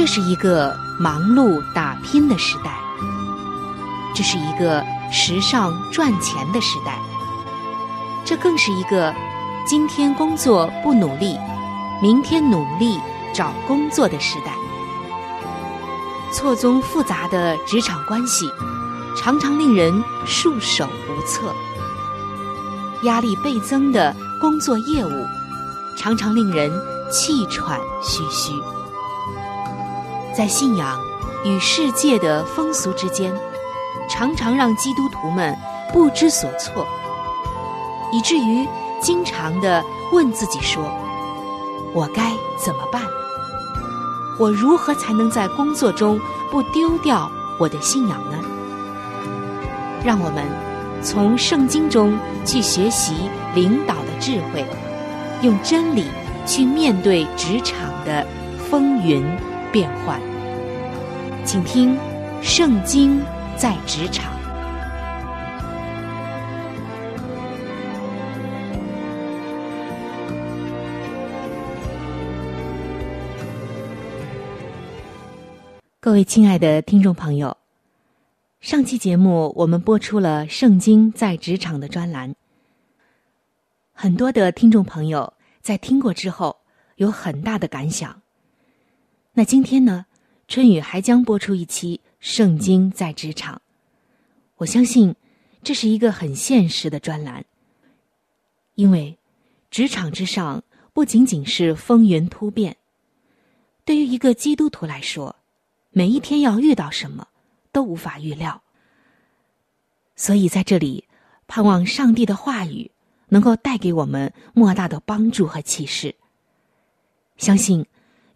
这是一个忙碌打拼的时代，这是一个时尚赚钱的时代，这更是一个今天工作不努力，明天努力找工作的时代。错综复杂的职场关系，常常令人束手无策；压力倍增的工作业务，常常令人气喘吁吁。在信仰与世界的风俗之间，常常让基督徒们不知所措，以至于经常的问自己说：“我该怎么办？我如何才能在工作中不丢掉我的信仰呢？”让我们从圣经中去学习领导的智慧，用真理去面对职场的风云变幻。请听《圣经》在职场。各位亲爱的听众朋友，上期节目我们播出了《圣经》在职场的专栏，很多的听众朋友在听过之后有很大的感想。那今天呢？春雨还将播出一期《圣经在职场》，我相信这是一个很现实的专栏，因为职场之上不仅仅是风云突变，对于一个基督徒来说，每一天要遇到什么都无法预料，所以在这里盼望上帝的话语能够带给我们莫大的帮助和启示。相信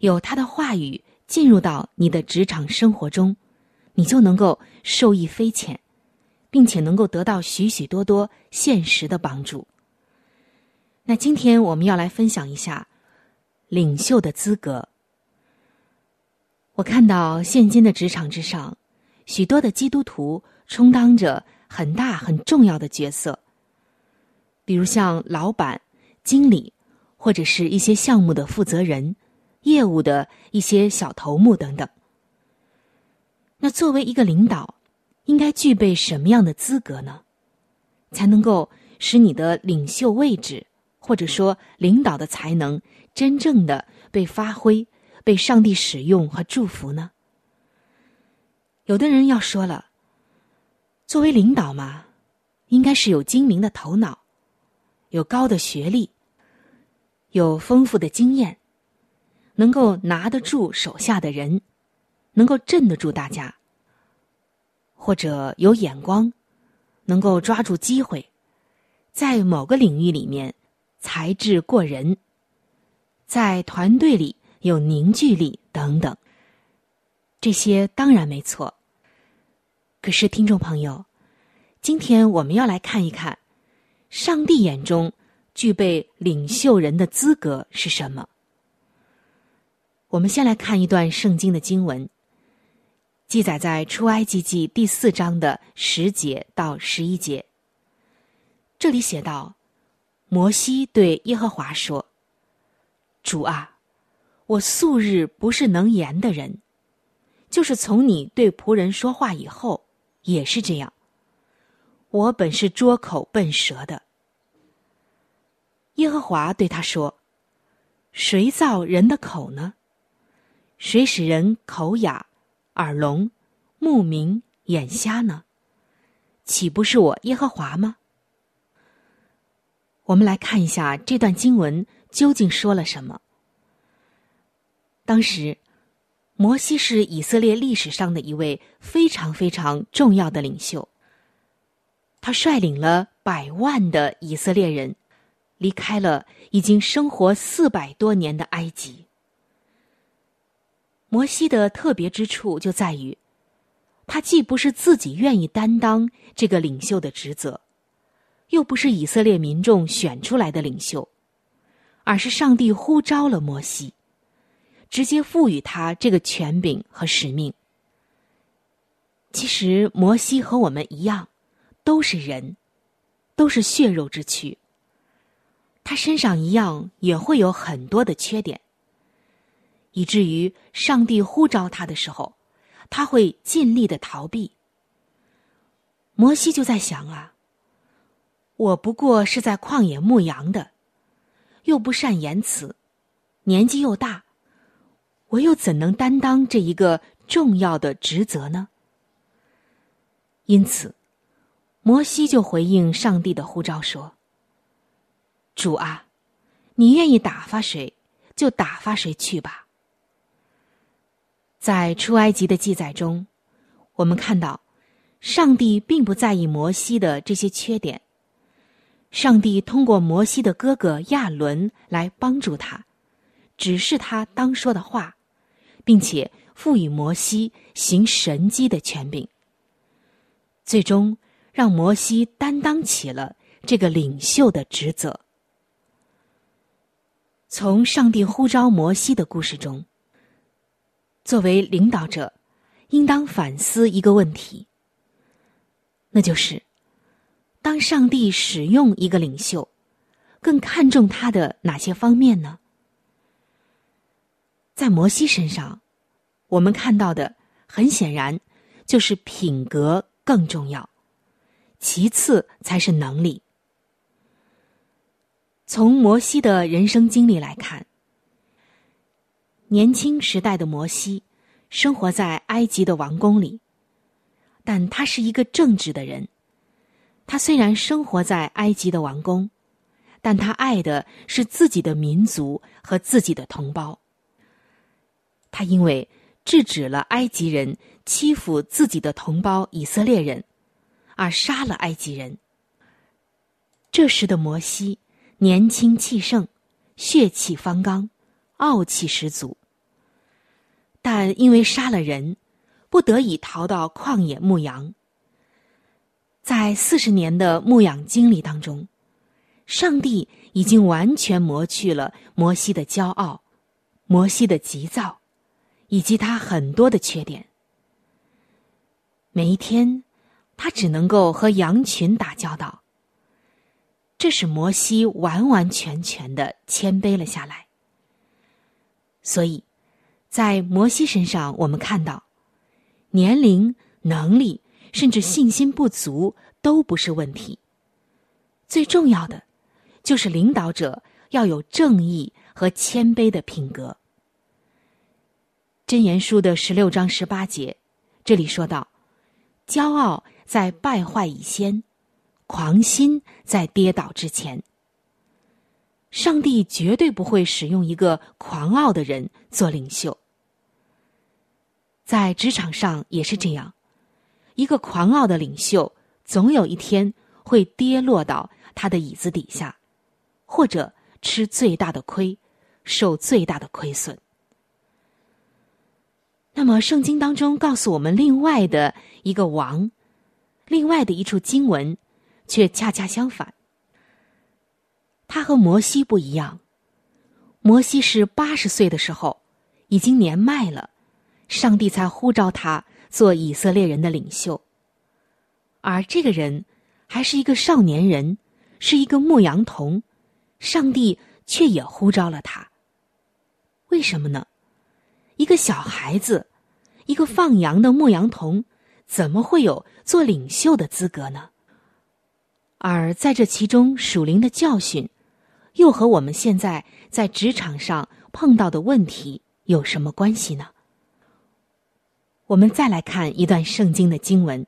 有他的话语。进入到你的职场生活中，你就能够受益匪浅，并且能够得到许许多多现实的帮助。那今天我们要来分享一下领袖的资格。我看到现今的职场之上，许多的基督徒充当着很大很重要的角色，比如像老板、经理，或者是一些项目的负责人。业务的一些小头目等等。那作为一个领导，应该具备什么样的资格呢？才能够使你的领袖位置，或者说领导的才能，真正的被发挥、被上帝使用和祝福呢？有的人要说了，作为领导嘛，应该是有精明的头脑，有高的学历，有丰富的经验。能够拿得住手下的人，能够镇得住大家，或者有眼光，能够抓住机会，在某个领域里面才智过人，在团队里有凝聚力等等，这些当然没错。可是，听众朋友，今天我们要来看一看，上帝眼中具备领袖人的资格是什么。我们先来看一段圣经的经文，记载在出埃及记第四章的十节到十一节。这里写道：“摩西对耶和华说：‘主啊，我素日不是能言的人，就是从你对仆人说话以后，也是这样。我本是拙口笨舌的。”耶和华对他说：“谁造人的口呢？谁使人口哑、耳聋、目明、眼瞎呢？岂不是我耶和华吗？”我们来看一下这段经文究竟说了什么。当时，摩西是以色列历史上的一位非常非常重要的领袖。他率领了百万的以色列人。离开了已经生活四百多年的埃及。摩西的特别之处就在于，他既不是自己愿意担当这个领袖的职责，又不是以色列民众选出来的领袖，而是上帝呼召了摩西，直接赋予他这个权柄和使命。其实，摩西和我们一样，都是人，都是血肉之躯。他身上一样也会有很多的缺点，以至于上帝呼召他的时候，他会尽力的逃避。摩西就在想啊，我不过是在旷野牧羊的，又不善言辞，年纪又大，我又怎能担当这一个重要的职责呢？因此，摩西就回应上帝的呼召说。主啊，你愿意打发谁，就打发谁去吧。在出埃及的记载中，我们看到，上帝并不在意摩西的这些缺点。上帝通过摩西的哥哥亚伦来帮助他，指示他当说的话，并且赋予摩西行神迹的权柄。最终，让摩西担当起了这个领袖的职责。从上帝呼召摩西的故事中，作为领导者，应当反思一个问题，那就是：当上帝使用一个领袖，更看重他的哪些方面呢？在摩西身上，我们看到的很显然就是品格更重要，其次才是能力。从摩西的人生经历来看，年轻时代的摩西生活在埃及的王宫里，但他是一个正直的人。他虽然生活在埃及的王宫，但他爱的是自己的民族和自己的同胞。他因为制止了埃及人欺负自己的同胞以色列人，而杀了埃及人。这时的摩西。年轻气盛，血气方刚，傲气十足。但因为杀了人，不得已逃到旷野牧羊。在四十年的牧养经历当中，上帝已经完全磨去了摩西的骄傲、摩西的急躁，以及他很多的缺点。每一天，他只能够和羊群打交道。这使摩西完完全全的谦卑了下来。所以，在摩西身上，我们看到，年龄、能力，甚至信心不足都不是问题。最重要的，就是领导者要有正义和谦卑的品格。箴言书的十六章十八节，这里说到：“骄傲在败坏以先。”狂心在跌倒之前，上帝绝对不会使用一个狂傲的人做领袖。在职场上也是这样，一个狂傲的领袖总有一天会跌落到他的椅子底下，或者吃最大的亏，受最大的亏损。那么，圣经当中告诉我们另外的一个王，另外的一处经文。却恰恰相反，他和摩西不一样。摩西是八十岁的时候，已经年迈了，上帝才呼召他做以色列人的领袖。而这个人还是一个少年人，是一个牧羊童，上帝却也呼召了他。为什么呢？一个小孩子，一个放羊的牧羊童，怎么会有做领袖的资格呢？而在这其中属灵的教训，又和我们现在在职场上碰到的问题有什么关系呢？我们再来看一段圣经的经文，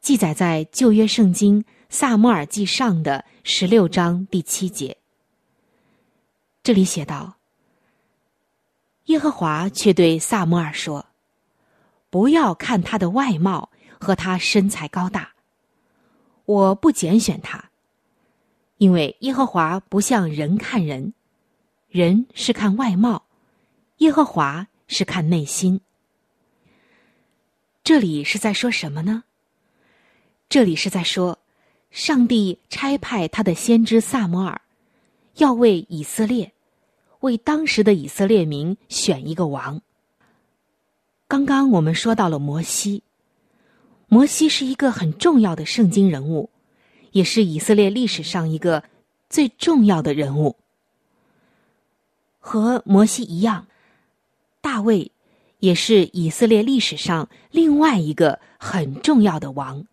记载在旧约圣经萨摩尔记上的十六章第七节。这里写道：“耶和华却对萨摩尔说。”不要看他的外貌和他身材高大，我不拣选他，因为耶和华不像人看人，人是看外貌，耶和华是看内心。这里是在说什么呢？这里是在说，上帝差派他的先知萨摩尔，要为以色列，为当时的以色列民选一个王。刚刚我们说到了摩西，摩西是一个很重要的圣经人物，也是以色列历史上一个最重要的人物。和摩西一样，大卫也是以色列历史上另外一个很重要的王。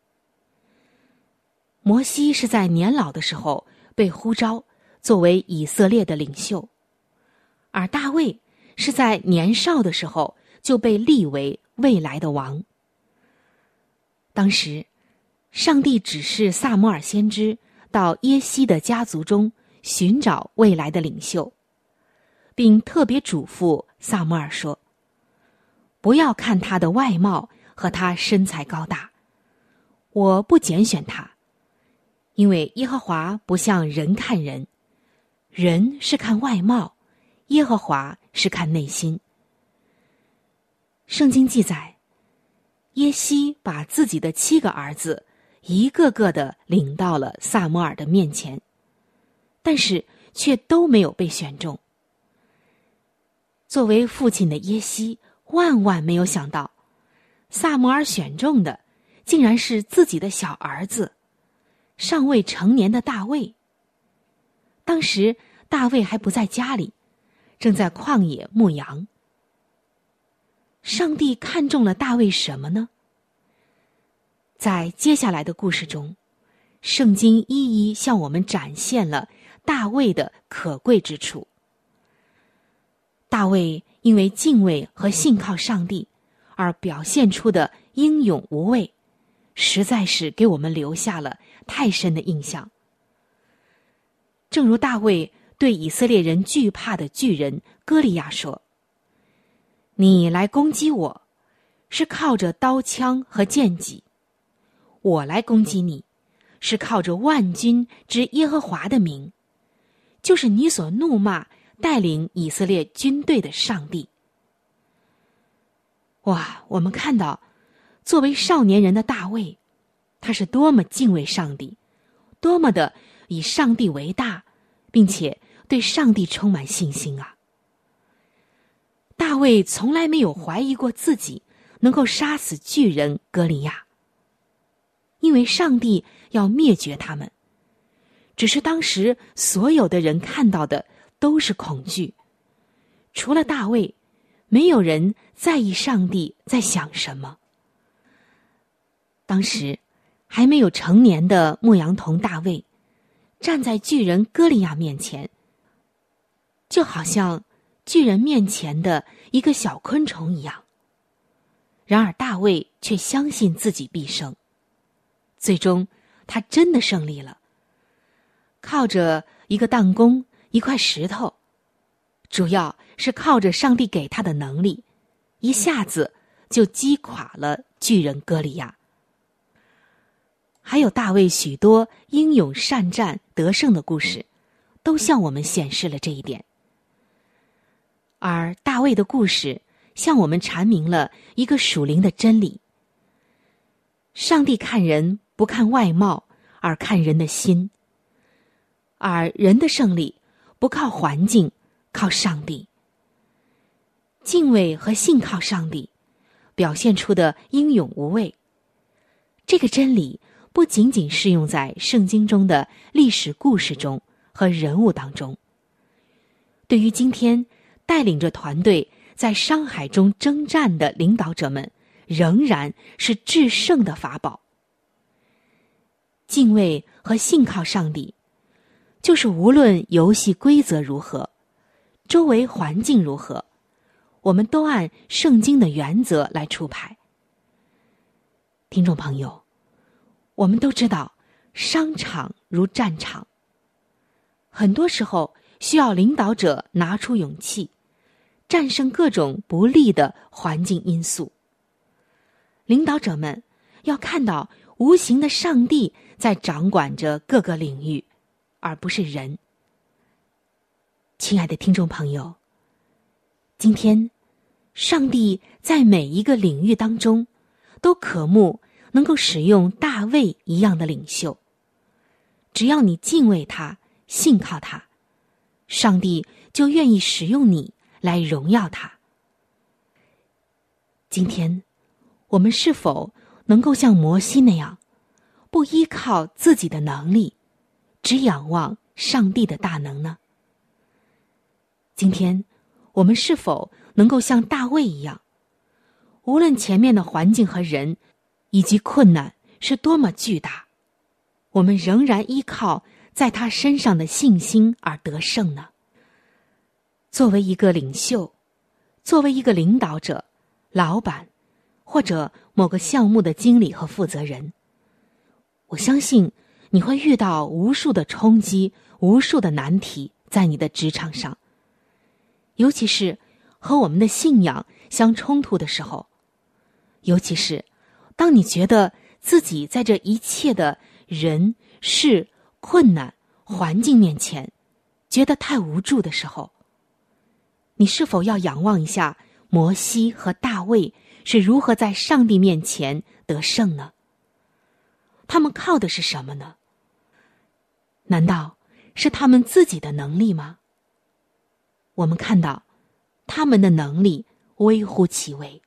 摩西是在年老的时候被呼召作为以色列的领袖，而大卫是在年少的时候。就被立为未来的王。当时，上帝指示萨摩尔先知到耶西的家族中寻找未来的领袖，并特别嘱咐萨摩尔说：“不要看他的外貌和他身材高大，我不拣选他，因为耶和华不像人看人，人是看外貌，耶和华是看内心。”圣经记载，耶西把自己的七个儿子一个个的领到了萨摩尔的面前，但是却都没有被选中。作为父亲的耶西万万没有想到，萨摩尔选中的竟然是自己的小儿子，尚未成年的大卫。当时大卫还不在家里，正在旷野牧羊。上帝看中了大卫什么呢？在接下来的故事中，圣经一一向我们展现了大卫的可贵之处。大卫因为敬畏和信靠上帝而表现出的英勇无畏，实在是给我们留下了太深的印象。正如大卫对以色列人惧怕的巨人歌利亚说。你来攻击我，是靠着刀枪和剑戟；我来攻击你，是靠着万军之耶和华的名，就是你所怒骂带领以色列军队的上帝。哇！我们看到，作为少年人的大卫，他是多么敬畏上帝，多么的以上帝为大，并且对上帝充满信心啊！大卫从来没有怀疑过自己能够杀死巨人格利亚，因为上帝要灭绝他们。只是当时所有的人看到的都是恐惧，除了大卫，没有人在意上帝在想什么。当时还没有成年的牧羊童大卫，站在巨人歌利亚面前，就好像。巨人面前的一个小昆虫一样。然而大卫却相信自己必胜，最终他真的胜利了。靠着一个弹弓、一块石头，主要是靠着上帝给他的能力，一下子就击垮了巨人歌利亚。还有大卫许多英勇善战得胜的故事，都向我们显示了这一点。而大卫的故事向我们阐明了一个属灵的真理：上帝看人不看外貌，而看人的心；而人的胜利不靠环境，靠上帝。敬畏和信靠上帝，表现出的英勇无畏。这个真理不仅仅适用在圣经中的历史故事中和人物当中，对于今天。带领着团队在商海中征战的领导者们，仍然是制胜的法宝。敬畏和信靠上帝，就是无论游戏规则如何，周围环境如何，我们都按圣经的原则来出牌。听众朋友，我们都知道，商场如战场，很多时候需要领导者拿出勇气，战胜各种不利的环境因素。领导者们要看到无形的上帝在掌管着各个领域，而不是人。亲爱的听众朋友，今天，上帝在每一个领域当中。都渴慕能够使用大卫一样的领袖。只要你敬畏他、信靠他，上帝就愿意使用你来荣耀他。今天，我们是否能够像摩西那样，不依靠自己的能力，只仰望上帝的大能呢？今天，我们是否能够像大卫一样？无论前面的环境和人，以及困难是多么巨大，我们仍然依靠在他身上的信心而得胜呢。作为一个领袖，作为一个领导者、老板，或者某个项目的经理和负责人，我相信你会遇到无数的冲击、无数的难题在你的职场上，尤其是和我们的信仰相冲突的时候。尤其是，当你觉得自己在这一切的人事、困难、环境面前，觉得太无助的时候，你是否要仰望一下摩西和大卫是如何在上帝面前得胜呢？他们靠的是什么呢？难道是他们自己的能力吗？我们看到，他们的能力微乎其微。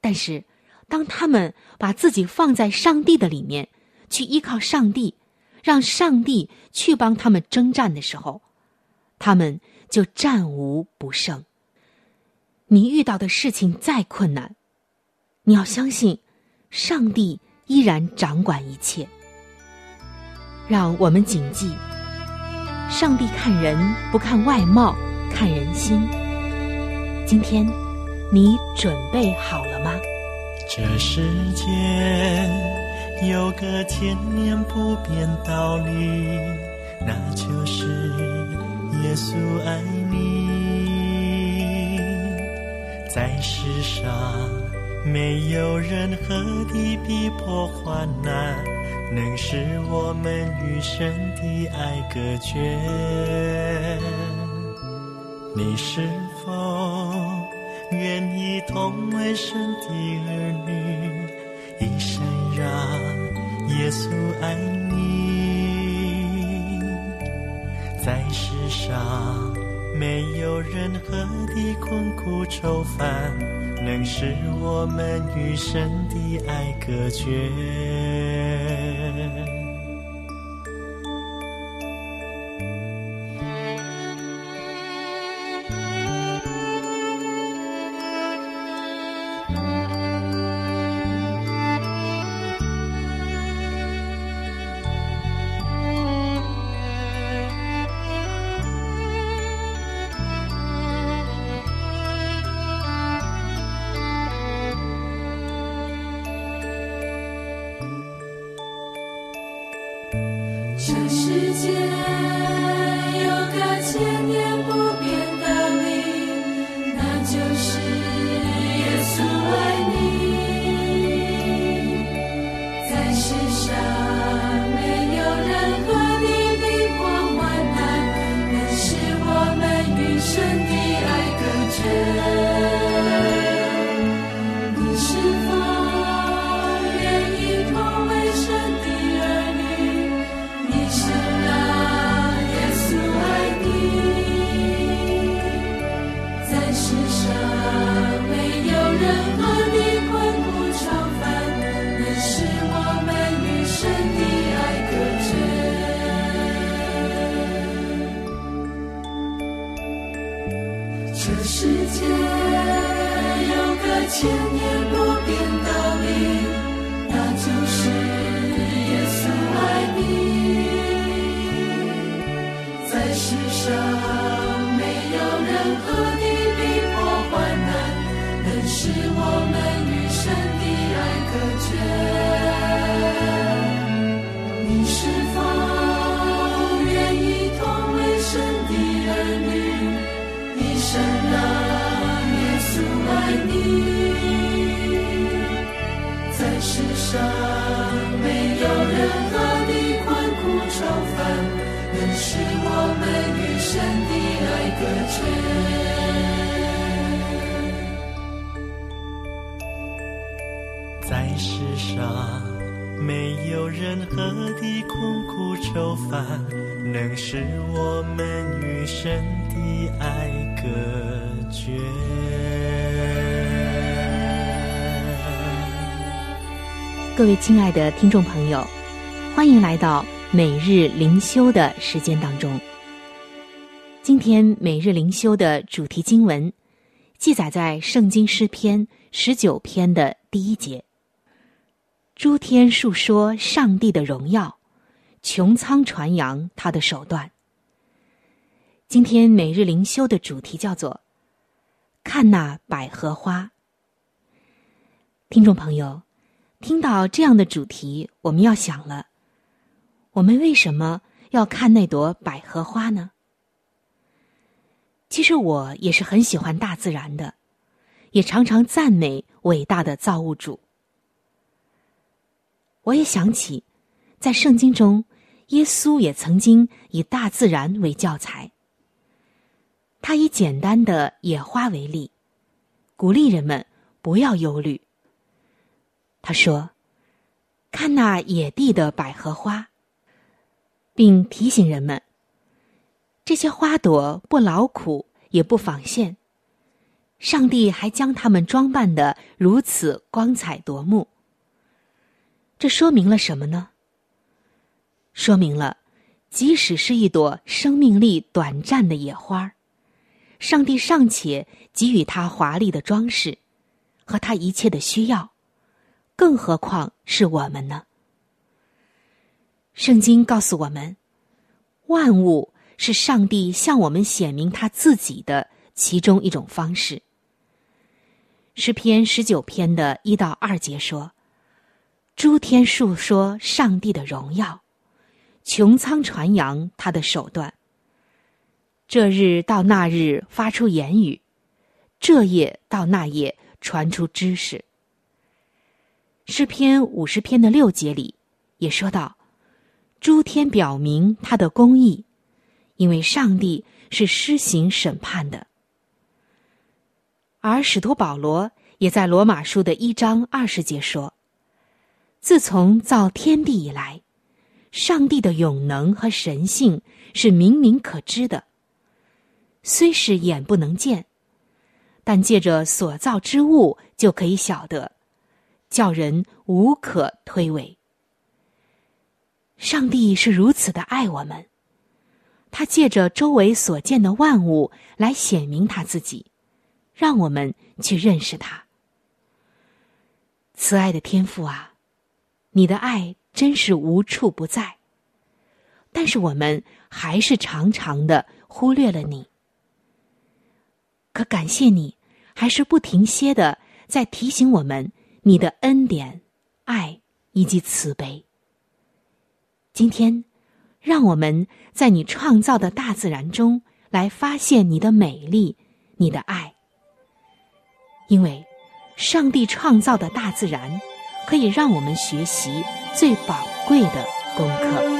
但是，当他们把自己放在上帝的里面，去依靠上帝，让上帝去帮他们征战的时候，他们就战无不胜。你遇到的事情再困难，你要相信，上帝依然掌管一切。让我们谨记：上帝看人不看外貌，看人心。今天。你准备好了吗？这世间有个千年不变道理，那就是耶稣爱在世上没有任何的逼迫患难，能使我们与神的爱隔绝。你是否？愿意同为神的儿女，一生让耶稣爱你。在世上没有任何的困苦愁烦，能使我们与神的爱隔绝。这世界有个千年。千年不上没有任何的困苦愁烦，能使我们与神的爱隔绝。在世上没有任何的困苦愁烦，能使我们与神的爱隔绝。各位亲爱的听众朋友，欢迎来到每日灵修的时间当中。今天每日灵修的主题经文记载在《圣经诗篇》十九篇的第一节。诸天述说上帝的荣耀，穹苍传扬他的手段。今天每日灵修的主题叫做“看那百合花”。听众朋友。听到这样的主题，我们要想了：我们为什么要看那朵百合花呢？其实我也是很喜欢大自然的，也常常赞美伟大的造物主。我也想起，在圣经中，耶稣也曾经以大自然为教材。他以简单的野花为例，鼓励人们不要忧虑。他说：“看那野地的百合花，并提醒人们，这些花朵不劳苦，也不纺线。上帝还将它们装扮的如此光彩夺目。这说明了什么呢？说明了，即使是一朵生命力短暂的野花，上帝尚且给予它华丽的装饰和它一切的需要。”更何况是我们呢？圣经告诉我们，万物是上帝向我们显明他自己的其中一种方式。诗篇十九篇的一到二节说：“诸天述说上帝的荣耀，穹苍传扬他的手段。这日到那日发出言语，这夜到那夜传出知识。”诗篇五十篇的六节里，也说到，诸天表明他的公义，因为上帝是施行审判的。而使徒保罗也在罗马书的一章二十节说：“自从造天地以来，上帝的永能和神性是明明可知的，虽是眼不能见，但借着所造之物就可以晓得。”叫人无可推诿。上帝是如此的爱我们，他借着周围所见的万物来显明他自己，让我们去认识他。慈爱的天父啊，你的爱真是无处不在，但是我们还是常常的忽略了你。可感谢你，还是不停歇的在提醒我们。你的恩典、爱以及慈悲。今天，让我们在你创造的大自然中来发现你的美丽、你的爱。因为，上帝创造的大自然，可以让我们学习最宝贵的功课。